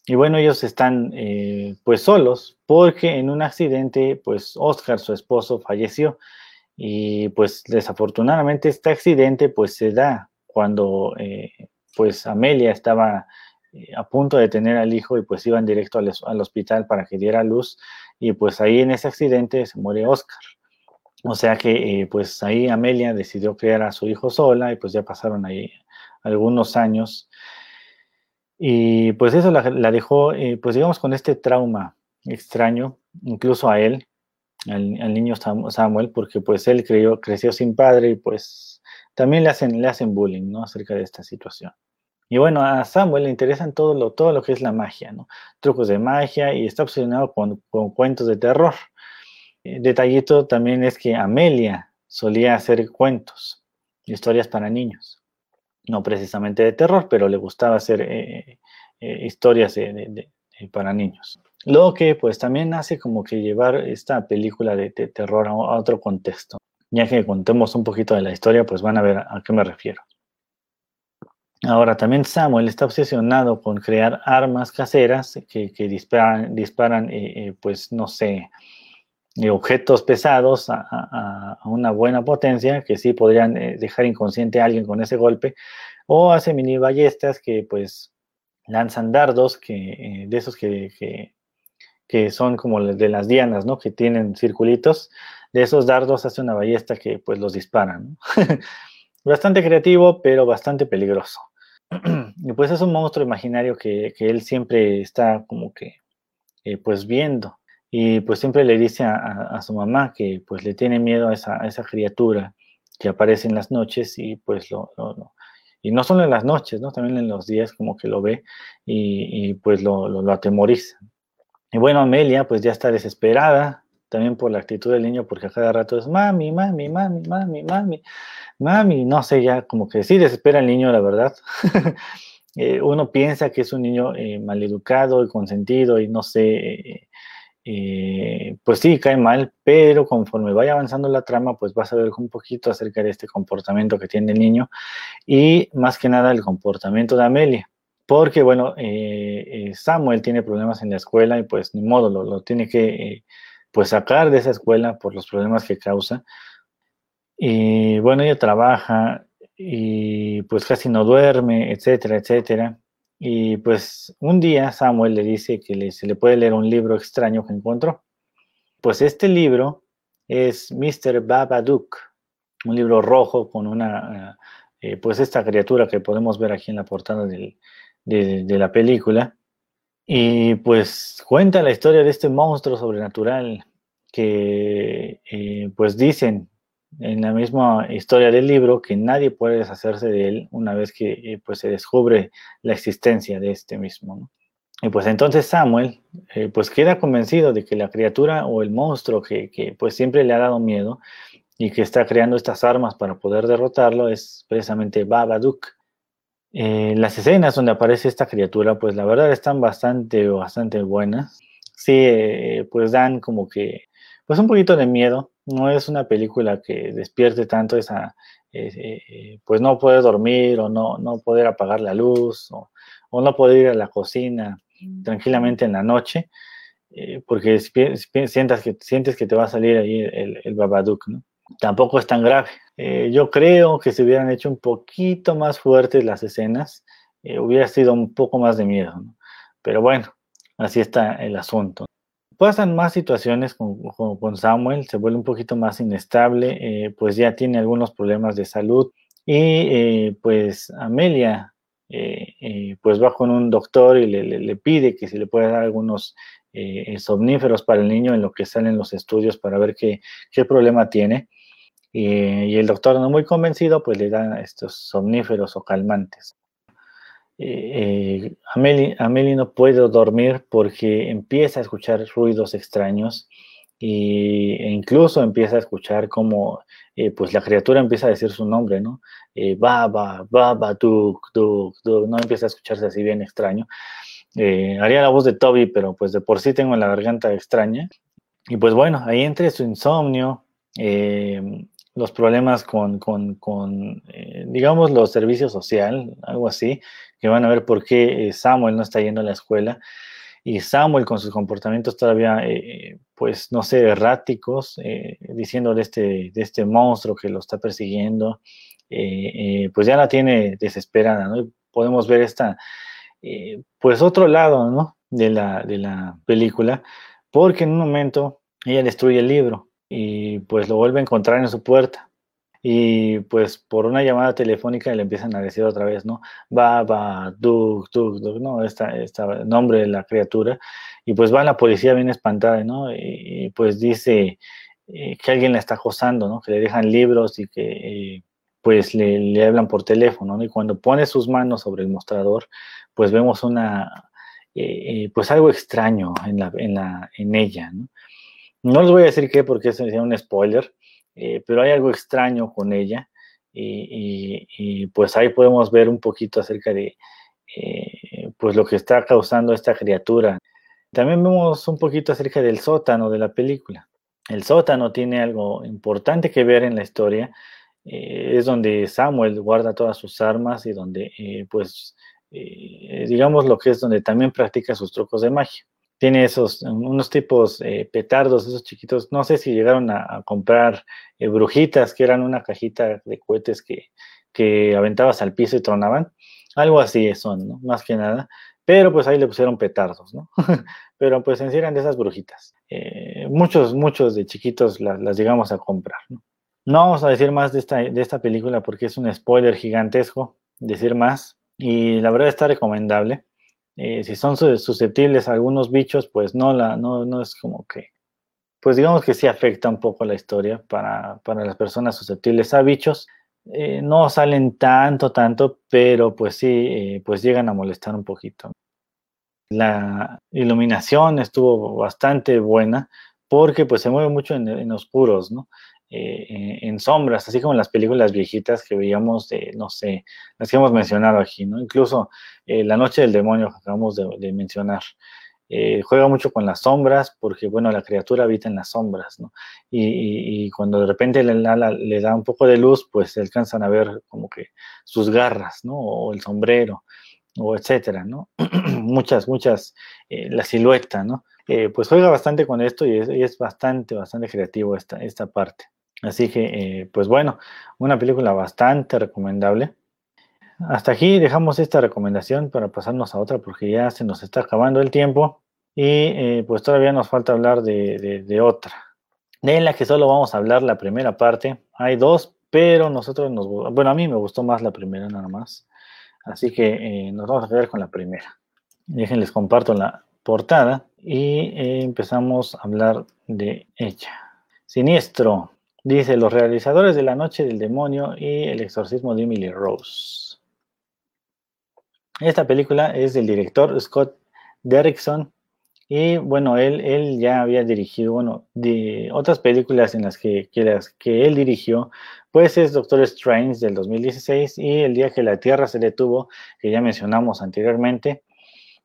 Y bueno, ellos están eh, pues solos porque en un accidente, pues Oscar, su esposo, falleció. Y pues desafortunadamente este accidente pues se da cuando eh, pues Amelia estaba a punto de tener al hijo y pues iban directo al, al, hospital para que diera luz y pues ahí en ese accidente se muere Oscar. O sea que eh, pues ahí Amelia decidió criar a su hijo sola y pues ya pasaron ahí algunos años. Y pues eso la, dejó, eh, pues digamos, con este trauma extraño, incluso a él, al, niño Samuel, porque pues él creció sin padre y pues también le hacen, le hacen bullying, ¿no? Acerca de esta situación. Y bueno, a Samuel le interesan todo lo, todo lo que es la magia, ¿no? Trucos de magia y está obsesionado con, con cuentos de terror. Eh, detallito también es que Amelia solía hacer cuentos, historias para niños. No precisamente de terror, pero le gustaba hacer eh, eh, historias para niños. Lo que pues también hace como que llevar esta película de, terror a, otro contexto. Ya que contemos un poquito de la historia, pues van a ver a, qué me refiero. Ahora, también Samuel está obsesionado con crear armas caseras que, disparan, disparan pues no sé, objetos pesados a, una buena potencia que sí podrían eh, dejar inconsciente a alguien con ese golpe, o hace mini ballestas que pues lanzan dardos que, eh, de esos que, que, son como de las dianas, ¿no? Que tienen circulitos. De esos dardos hace una ballesta que pues los disparan. bastante creativo, pero bastante peligroso. y pues es un monstruo imaginario que, él siempre está como que eh, pues viendo y pues siempre le dice a, su mamá que pues le tiene miedo a esa, esa, criatura que aparece en las noches y pues lo, y no solo en las noches, ¿no? También en los días como que lo ve y, pues lo, lo, atemoriza. Y bueno, Amelia pues ya está desesperada también por la actitud del niño porque a cada rato es mami, mami, mami, mami, mami, mami, no sé, ya como que sí desespera el niño, la verdad. Eh, uno piensa que es un niño eh, maleducado y consentido y no sé, eh, eh, pues sí, cae mal, pero conforme vaya avanzando la trama, pues vas a ver un poquito acerca de este comportamiento que tiene el niño y más que nada el comportamiento de Amelia. Porque, bueno, eh, eh, Samuel tiene problemas en la escuela y pues ni modo, lo, tiene que pues sacar de esa escuela por los problemas que causa. Y bueno, ella trabaja y pues casi no duerme, etcétera, etcétera. Y pues un día Samuel le dice que se le puede leer un libro extraño que encontró. Pues este libro es Mr. Babadook, un libro rojo con una, eh, pues esta criatura que podemos ver aquí en la portada de, la película. Y pues cuenta la historia de este monstruo sobrenatural que eh, pues dicen en la misma historia del libro que nadie puede deshacerse de él una vez que eh, pues se descubre la existencia de este mismo. Y pues entonces Samuel, eh, pues queda convencido de que la criatura o el monstruo que, que, pues siempre le ha dado miedo y que está creando estas armas para poder derrotarlo es precisamente Babadook. Eh, las escenas donde aparece esta criatura, pues la verdad están bastante, bastante buenas. Sí, eh, pues dan como que, pues un poquito de miedo. No es una película que despierte tanto esa, eh, pues no poder dormir o no, no poder apagar la luz o, no poder ir a la cocina tranquilamente en la noche, porque sientas que, sientes que te va a salir ahí el, el Babadook, ¿no? Tampoco es tan grave. Eh, yo creo que si hubieran hecho un poquito más fuertes las escenas, eh, hubiera sido un poco más de miedo. Pero bueno, así está el asunto. Pasan más situaciones con, Samuel, se vuelve un poquito más inestable, eh, pues ya tiene algunos problemas de salud y pues Amelia pues va con un doctor y le, le, pide que se le pueda dar algunos somníferos para el niño en lo que salen los estudios para ver qué, qué problema tiene. Y, el doctor no muy convencido, pues le da estos somníferos o calmantes. Eh, Amelie, no puede dormir porque empieza a escuchar ruidos extraños e incluso empieza a escuchar como eh, pues la criatura empieza a decir su nombre, ¿no? Eh, baba, baba, duk, duk, duk, no empieza a escucharse así bien extraño. Eh, haría la voz de Toby, pero pues de por sí tengo la garganta extraña. Y pues bueno, ahí entre su insomnio, los problemas con, eh, digamos, los servicios social, algo así, que van a ver por qué eh, Samuel no está yendo a la escuela. Y Samuel con sus comportamientos todavía, eh, pues, no sé, erráticos, diciendo de este, de este monstruo que lo está persiguiendo, pues ya la tiene desesperada, ¿no? podemos ver esta, pues, otro lado, ¿no? De la, de la película, porque en un momento ella destruye el libro y pues lo vuelve a encontrar en su puerta. Y pues por una llamada telefónica le empiezan a decir otra vez, ¿no? Baba, Duk, Duk, Duk, ¿no? Esta, esta nombre de la criatura. Y pues va la policía bien espantada, ¿no? Y, pues dice eh, que alguien la está acosando, ¿no? Que le dejan libros y que eh, pues le, le, hablan por teléfono, ¿no? Y cuando pone sus manos sobre el mostrador, pues vemos una, eh, pues algo extraño en, la, en, la, en ella, ¿no? No les voy a decir qué porque sería un spoiler, eh, pero hay algo extraño con ella y, pues ahí podemos ver un poquito acerca de eh, pues lo que está causando esta criatura. También vemos un poquito acerca del sótano de la película. El sótano tiene algo importante que ver en la historia. Eh, es donde Samuel guarda todas sus armas y donde pues digamos lo que es donde también practica sus trucos de magia tiene esos, unos tipos eh, petardos, esos chiquitos. No sé si llegaron a, comprar eh, brujitas, que eran una cajita de cohetes que, que aventabas al piso y tronaban. Algo así son, ¿no? Más que nada. Pero pues ahí le pusieron petardos, ¿no? Pero pues en sí eran de esas brujitas. Eh, muchos, muchos de chiquitos las, llegamos a comprar, ¿no? No vamos a decir más de esta, de esta película porque es un spoiler gigantesco, decir más. Y la verdad está recomendable. Eh, si son susceptibles a algunos bichos, pues no, la, no, no es como que, pues digamos que sí afecta un poco la historia para, para las personas susceptibles a bichos. Eh, no salen tanto, tanto, pero pues sí, eh, pues llegan a molestar un poquito. La iluminación estuvo bastante buena porque pues se mueve mucho en, en oscuros, ¿no? Eh, en sombras, así como en las películas viejitas que veíamos de, no sé, las que hemos mencionado aquí, ¿no? Incluso eh, La Noche del Demonio que acabamos de, mencionar. Eh, juega mucho con las sombras porque, bueno, la criatura habita en las sombras, ¿no? Y, cuando de repente le, le, da un poco de luz, pues se alcanzan a ver como que sus garras, ¿no? O el sombrero, o etcétera, ¿no? muchas, muchas, la silueta, ¿no? pues juega bastante con esto y es, y es, bastante, bastante creativo esta, esta parte. Así que, eh, pues bueno, una película bastante recomendable. Hasta aquí dejamos esta recomendación para pasarnos a otra porque ya se nos está acabando el tiempo y eh, pues todavía nos falta hablar de, otra. De la que solo vamos a hablar la primera parte. Hay dos, pero nosotros nos... Bueno, a mí me gustó más la primera nada más. Así que eh, nos vamos a quedar con la primera. Déjenles comparto la portada y empezamos a hablar de ella. Siniestro, Dice, los realizadores de La Noche del Demonio y El exorcismo de Emily Rose. Esta película es del director Scott Derrickson. Y bueno, él, él ya había dirigido, bueno, de otras películas en las que, que, las que él dirigió, pues es Doctor Strange del 2016 y El día que la Tierra se detuvo, que ya mencionamos anteriormente,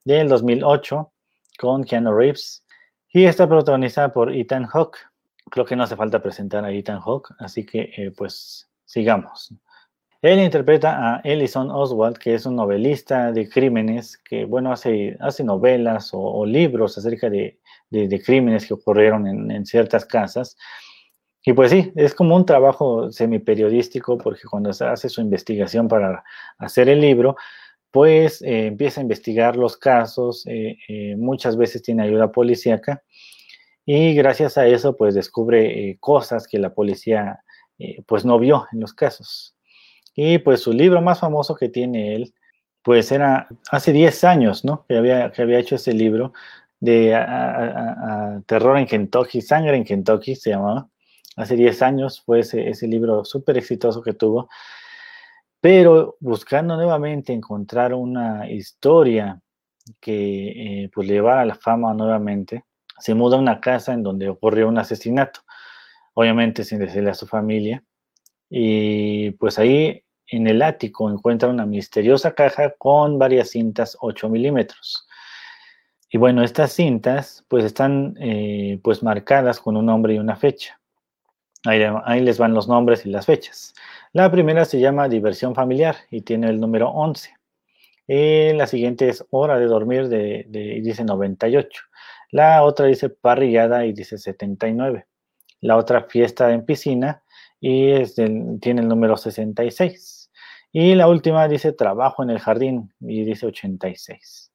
del 2008, con Keanu Reeves. Y está protagonizada por Ethan Hawke. Creo que no hace falta presentar a Ethan Hawke, así que eh, pues sigamos. Él interpreta a Ellison Oswald, que es un novelista de crímenes, que, bueno, hace, hace novelas o, libros acerca de, crímenes que ocurrieron en, ciertas casas. Y pues sí, es como un trabajo semiperiodístico, porque cuando se hace su investigación para hacer el libro, pues eh, empieza a investigar los casos, eh, eh, muchas veces tiene ayuda policíaca, y gracias a eso, pues descubre cosas que la policía, pues no vio en los casos. Y pues su libro más famoso que tiene él, pues era hace 10 años, ¿no? Que había, que había hecho ese libro de Terror en Kentucky, Sangre en Kentucky se llamaba. Hace 10 años fue ese, ese libro súper exitoso que tuvo. Pero buscando nuevamente encontrar una historia que eh, pues le llevara a la fama nuevamente, se muda a una casa en donde ocurrió un asesinato, obviamente sin decirle a su familia, y pues ahí en el ático encuentra una misteriosa caja con varias cintas 8 milímetros. Y bueno, estas cintas pues están eh, pues marcadas con un nombre y una fecha. Ahí, ahí, les van los nombres y las fechas. La primera se llama Diversión Familiar y tiene el número 11. Eh, la siguiente es Hora de Dormir de, y dice 98. La otra dice Parrillada y dice 79. La otra Fiesta en Piscina y tiene el número 66. Y la última dice Trabajo en el Jardín y dice 86.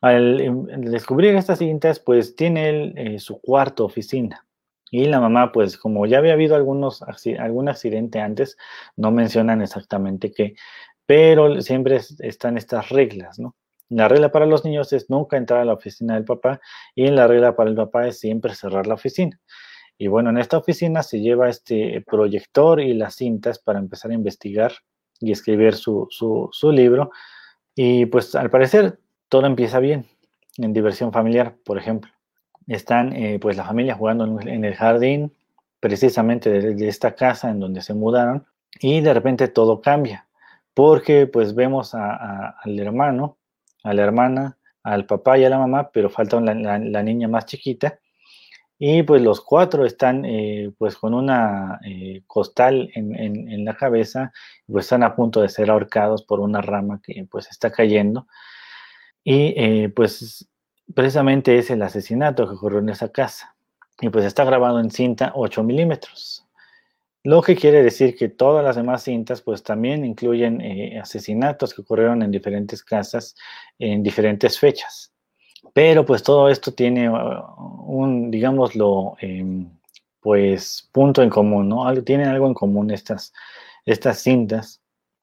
Al, em, descubrir estas cintas, pues tiene eh, su cuarto oficina. Y la mamá, pues como ya había habido algunos, algún accidente antes, no mencionan exactamente qué, pero siempre están estas reglas, ¿no? La regla para los niños es nunca entrar a la oficina del papá y la regla para el papá es siempre cerrar la oficina. Y bueno, en esta oficina se lleva este proyector y las cintas para empezar a investigar y escribir su, su, libro. Y pues al parecer todo empieza bien en diversión familiar, por ejemplo. Están eh, pues la familia jugando en el jardín, precisamente de, esta casa en donde se mudaron, y de repente todo cambia, porque pues vemos al hermano, a la hermana, al papá y a la mamá, pero falta la niña más chiquita, y pues los cuatro están eh, pues con una eh, costal en, la cabeza, pues están a punto de ser ahorcados por una rama que pues está cayendo. Y eh, pues precisamente es el asesinato que ocurrió en esa casa. Y pues está grabado en cinta 8 milímetros. Lo que quiere decir que todas las demás cintas pues también incluyen asesinatos que ocurrieron en diferentes casas en diferentes fechas. Pero pues todo esto tiene uh, un, digámoslo, em, pues punto en común, ¿no? Tienen algo en común estas, estas cintas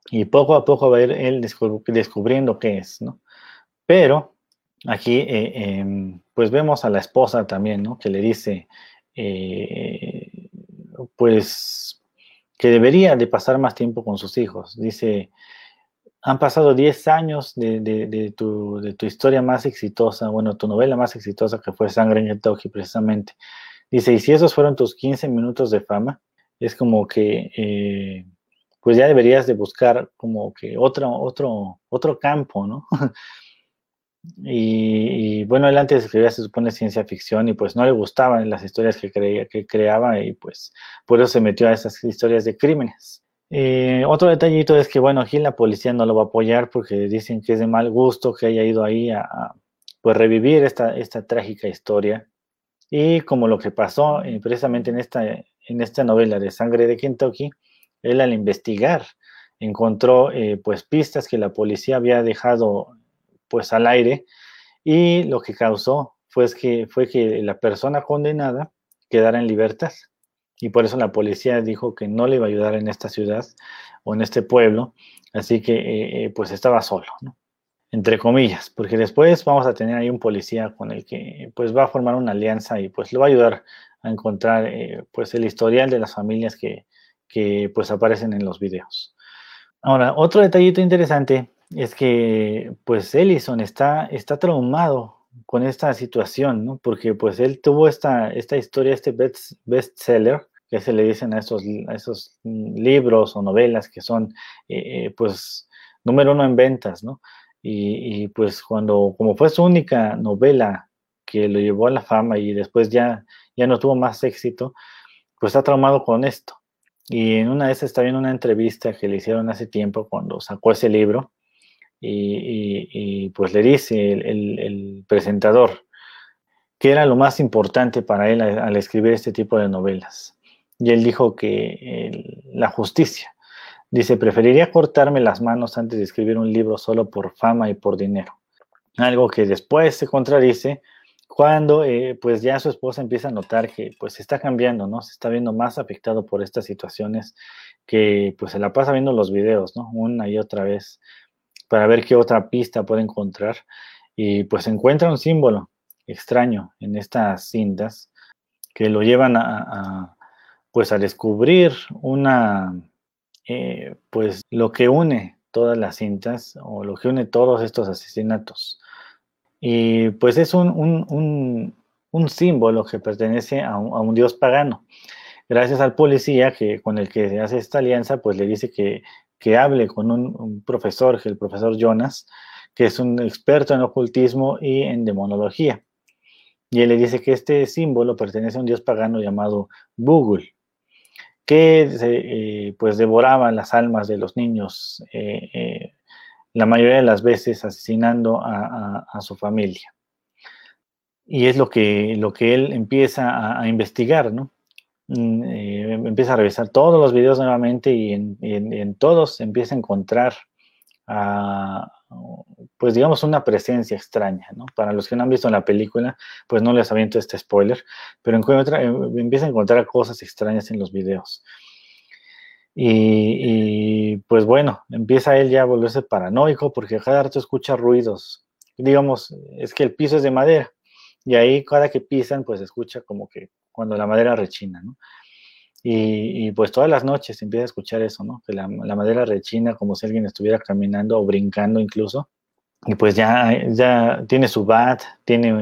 y poco a poco va a ir él descubriendo qué es, ¿no? Pero aquí eh, em, pues vemos a la esposa también, ¿no? Que le dice, eh, pues que debería de pasar más tiempo con sus hijos. Dice, han pasado 10 años de, tu, historia más exitosa, bueno, tu novela más exitosa que fue Sangre en Kentucky precisamente. Dice, y si esos fueron tus 15 minutos de fama, es como que, eh, pues ya deberías de buscar como que otro, otro, otro campo, ¿no? y, bueno, él antes escribía, se supone, ciencia ficción y pues no le gustaban las historias que, creía, que creaba y pues por eso se metió a esas historias de crímenes. Eh, otro detallito es que, bueno, aquí la policía no lo va a apoyar porque dicen que es de mal gusto que haya ido ahí a, pues, revivir esta, esta trágica historia. Y como lo que pasó eh, precisamente en esta, en esta novela de Sangre de Kentucky, él al investigar encontró eh, pues pistas que la policía había dejado pues al aire y lo que causó fue que, fue que la persona condenada quedara en libertad y por eso la policía dijo que no le iba a ayudar en esta ciudad o en este pueblo, así que eh, eh, pues estaba solo, entre comillas, porque después vamos a tener ahí un policía con el que pues va a formar una alianza y pues le va a ayudar a encontrar eh, pues el historial de las familias que, que pues aparecen en los videos. Ahora, otro detallito interesante es que pues Ellison está, está traumado con esta situación, ¿no? Porque pues él tuvo esta, esta historia, este best, bestseller, que se le dicen a esos, esos libros o novelas que son, eh, pues, número uno en ventas, ¿no? Y, pues cuando, como fue su única novela que lo llevó a la fama y después ya, ya no tuvo más éxito, pues está traumado con esto. Y en una esas está viendo una entrevista que le hicieron hace tiempo cuando sacó ese libro y, pues le dice el, presentador que era lo más importante para él al, escribir este tipo de novelas. Y él dijo que la justicia. Dice, preferiría cortarme las manos antes de escribir un libro solo por fama y por dinero. Algo que después se contradice cuando eh, pues ya su esposa empieza a notar que pues está cambiando, ¿no? Se está viendo más afectado por estas situaciones que pues se la pasa viendo los videos, ¿no? Una y otra vez para ver qué otra pista puede encontrar y pues encuentra un símbolo extraño en estas cintas que lo llevan a, pues a descubrir una eh, pues lo que une todas las cintas o lo que une todos estos asesinatos y pues es un, símbolo que pertenece a un, dios pagano. Gracias al policía que, con el que se hace esta alianza, pues le dice que, que hable con un, profesor, el profesor Jonas, que es un experto en ocultismo y en demonología. Y él le dice que este símbolo pertenece a un dios pagano llamado Bugul, que eh, pues devoraba las almas de los niños eh, eh, la mayoría de las veces asesinando a, su familia. Y es lo que, lo que él empieza a, investigar, ¿no? Mm, eh, empieza a revisar todos los videos nuevamente y en, todos empieza a encontrar, pues digamos, una presencia extraña, ¿no? Para los que no han visto la película, pues no les aviento este spoiler, pero eh, empieza a encontrar cosas extrañas en los videos. Y, pues bueno, empieza él ya a volverse paranoico porque cada rato escucha ruidos. Digamos, es que el piso es de madera y ahí cada que pisan pues escucha como que cuando la madera rechina, ¿no? Y, pues todas las noches empieza a escuchar eso, ¿no? Que la, madera rechina como si alguien estuviera caminando o brincando incluso. Y pues ya, ya tiene su bat, tiene,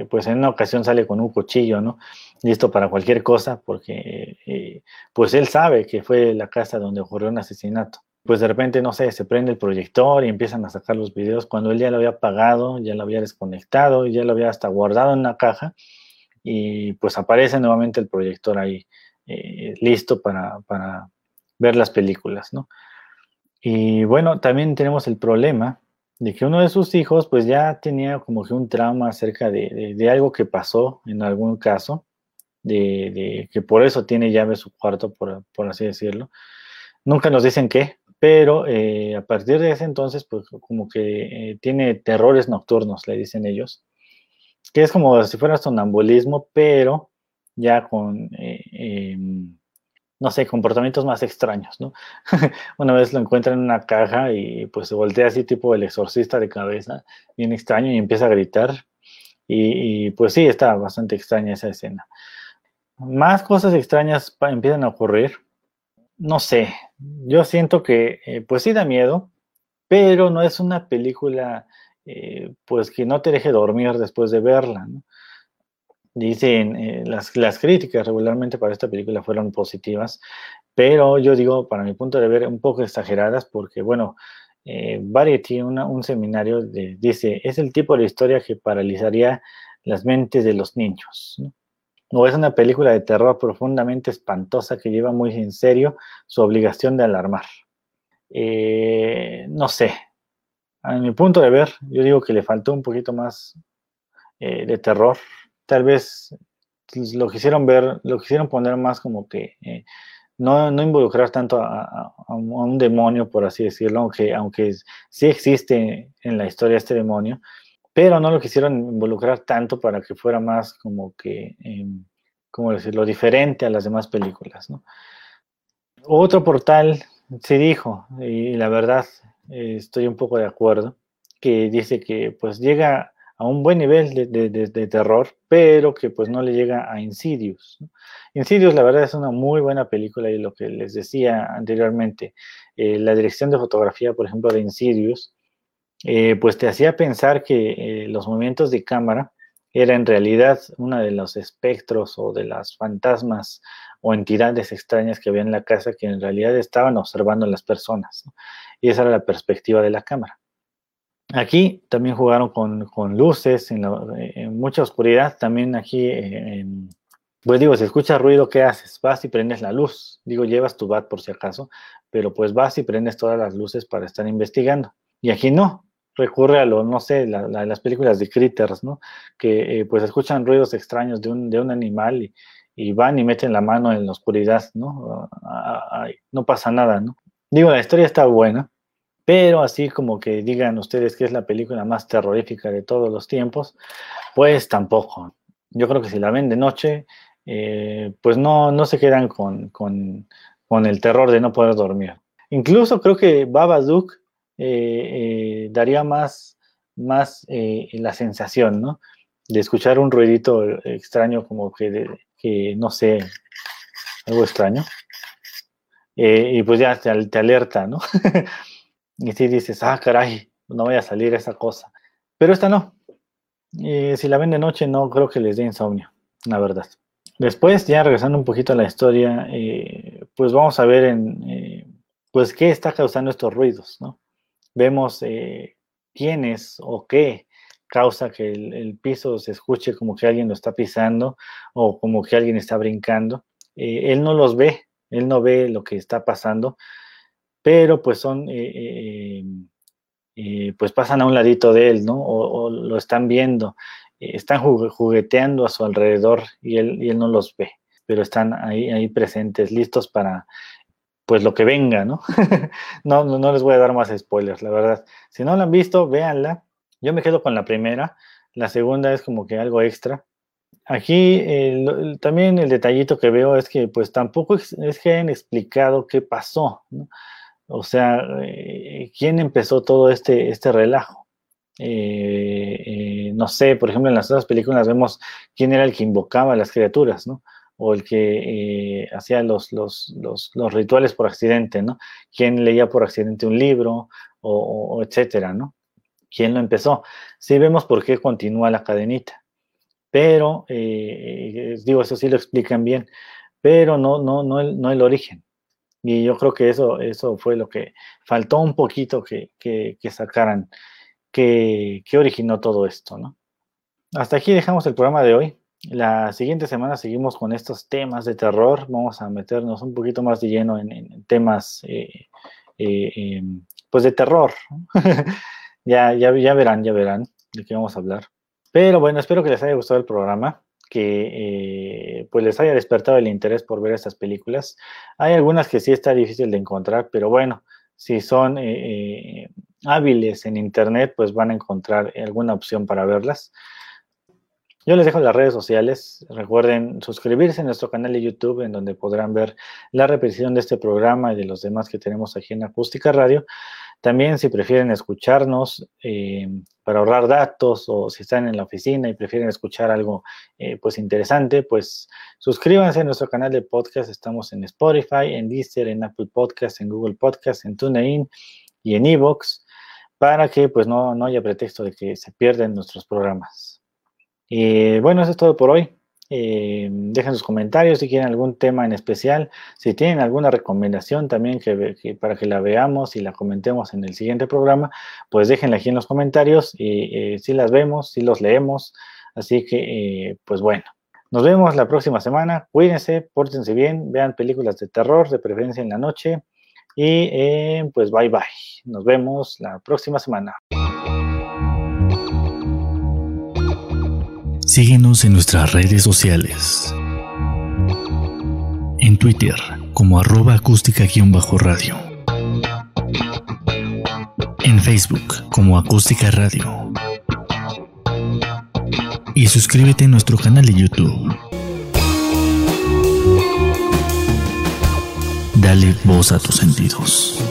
eh, pues en una ocasión sale con un cuchillo, ¿no? listo para cualquier cosa, porque eh, pues él sabe que fue la casa donde ocurrió un asesinato. Pues de repente, no sé, se prende el proyector y empiezan a sacar los videos cuando él ya lo había apagado, ya lo había desconectado, ya lo había hasta guardado en una caja y pues aparece nuevamente el proyector ahí eh, listo para, para, ver las películas, ¿no? Y bueno, también tenemos el problema de que uno de sus hijos pues ya tenía como que un trauma acerca de, de algo que pasó en algún caso de, que por eso tiene llave su cuarto, por, así decirlo. Nunca nos dicen qué, pero eh, a partir de ese entonces, pues como que eh, tiene terrores nocturnos, le dicen ellos, que es como si fuera sonambulismo, pero ya con, eh, em, no sé, comportamientos más extraños, ¿no? una vez lo encuentra en una caja y pues se voltea así tipo el exorcista de cabeza, bien extraño, y empieza a gritar. y pues sí, está bastante extraña esa escena más cosas extrañas empiezan a ocurrir. No sé, yo siento que eh, pues sí da miedo, pero no es una película eh, pues que no te deje dormir después de verla. Dicen, eh, las, las, críticas regularmente para esta película fueron positivas, pero yo digo, para mi punto de ver, un poco exageradas, porque bueno, Variety, un seminario, dice, es el tipo de historia que paralizaría las mentes de los niños. ¿no? o es una película de terror profundamente espantosa que lleva muy en serio su obligación de alarmar. Eh, no sé, a mi punto de ver, yo digo que le faltó un poquito más eh, de terror. Tal vez lo quisieron ver, lo quisieron poner más como que eh, no, involucrar tanto a, un demonio, por así decirlo, aunque, aunque sí existe en la historia este demonio, pero no lo quisieron involucrar tanto para que fuera más como que, eh, ¿cómo decirlo?, diferente a las demás películas. Otro portal se dijo, y la verdad eh, estoy un poco de acuerdo, que dice que pues llega a un buen nivel de, terror, pero que pues no le llega a Insidious. Insidious la verdad es una muy buena película y lo que les decía anteriormente, eh, la dirección de fotografía, por ejemplo, de Insidious, eh, pues te hacía pensar que los movimientos de cámara era en realidad uno de los espectros o de las fantasmas o entidades extrañas que había en la casa que en realidad estaban observando a las personas. Y esa era la perspectiva de la cámara. Aquí también jugaron con, luces, en, mucha oscuridad. También aquí, pues digo, si escuchas ruido, ¿qué haces? Vas y prendes la luz. Digo, llevas tu bat por si acaso, pero pues vas y prendes todas las luces para estar investigando. Y aquí no, recurre a lo, no sé, las películas de Critters, ¿no? Que eh, pues escuchan ruidos extraños de un, de un animal y, y, van y meten la mano en la oscuridad, ¿no? no pasa nada, ¿no? Digo, la historia está buena, pero así como que digan ustedes que es la película más terrorífica de todos los tiempos, pues tampoco. Yo creo que si la ven de noche, eh, pues no, no se quedan con, con, con, el terror de no poder dormir. Incluso creo que Babadook eh, eh, daría más, más la sensación, ¿no? De escuchar un ruidito extraño como que, que no sé, algo extraño. Y pues ya te, alerta, ¿no? Y si dices, ah, caray, no voy a salir esa cosa. Pero esta no. si la ven de noche, no creo que les dé insomnio, la verdad. Después, ya regresando un poquito a la historia, eh, pues vamos a ver en, eh, pues qué está causando estos ruidos, ¿no? Vemos eh, quién es o qué causa que el, piso se escuche como que alguien lo está pisando o como que alguien está brincando. él no los ve, él no ve lo que está pasando, pero pues son, eh, eh, eh, pues pasan a un ladito de él, ¿no? O, lo están viendo, están jugueteando a su alrededor y él, y él no los ve, pero están ahí, ahí presentes, listos para, pues lo que venga, ¿no? no, no, les voy a dar más spoilers, la verdad. Si no la han visto, véanla. Yo me quedo con la primera. La segunda es como que algo extra. Aquí también el detallito que veo es que pues tampoco es, que hayan explicado qué pasó. ¿no? O sea, eh, ¿quién empezó todo este, este relajo? Eh, eh, no sé, por ejemplo, en las otras películas vemos quién era el que invocaba a las criaturas, ¿no? O el que hacía los, los, los, los, rituales por accidente, ¿no? ¿Quién leía por accidente un libro, o, etcétera, ¿no? ¿Quién lo empezó? Sí vemos por qué continúa la cadenita, pero, digo, eso sí lo explican bien, pero no, no, no, no el origen. Y yo creo que eso, eso fue lo que faltó un poquito que, que, sacaran, que, que, originó todo esto, ¿no? Hasta aquí dejamos el programa de hoy. La siguiente semana seguimos con estos temas de terror. Vamos a meternos un poquito más de lleno en, temas, eh, eh, em, pues de terror. ya, ya, ya verán, ya verán de qué vamos a hablar. Pero bueno, espero que les haya gustado el programa que eh, pues les haya despertado el interés por ver estas películas. Hay algunas que sí está difícil de encontrar, pero bueno, si son eh, eh, hábiles en internet, pues van a encontrar alguna opción para verlas. Yo les dejo las redes sociales. Recuerden suscribirse a nuestro canal de YouTube, en donde podrán ver la repetición de este programa y de los demás que tenemos aquí en Acústica Radio. También si prefieren escucharnos eh, para ahorrar datos o si están en la oficina y prefieren escuchar algo eh, pues interesante, pues suscríbanse a nuestro canal de podcast. Estamos en Spotify, en Deezer, en Apple Podcasts, en Google Podcasts, en TuneIn y en Evox para que pues no, no haya pretexto de que se pierdan nuestros programas. Y bueno, eso es todo por hoy. Eh, dejen sus comentarios si quieren algún tema en especial, si tienen alguna recomendación también que, para que la veamos y la comentemos en el siguiente programa, pues déjenla aquí en los comentarios y eh, si las vemos, si los leemos. Así que, eh, pues bueno, nos vemos la próxima semana. Cuídense, pórtense bien, vean películas de terror, de preferencia en la noche. Y pues bye bye. Nos vemos la próxima semana. Síguenos en nuestras redes sociales. En Twitter como arroba acústica-radio. En Facebook como acústica radio. Y suscríbete a nuestro canal de YouTube. Dale voz a tus sentidos.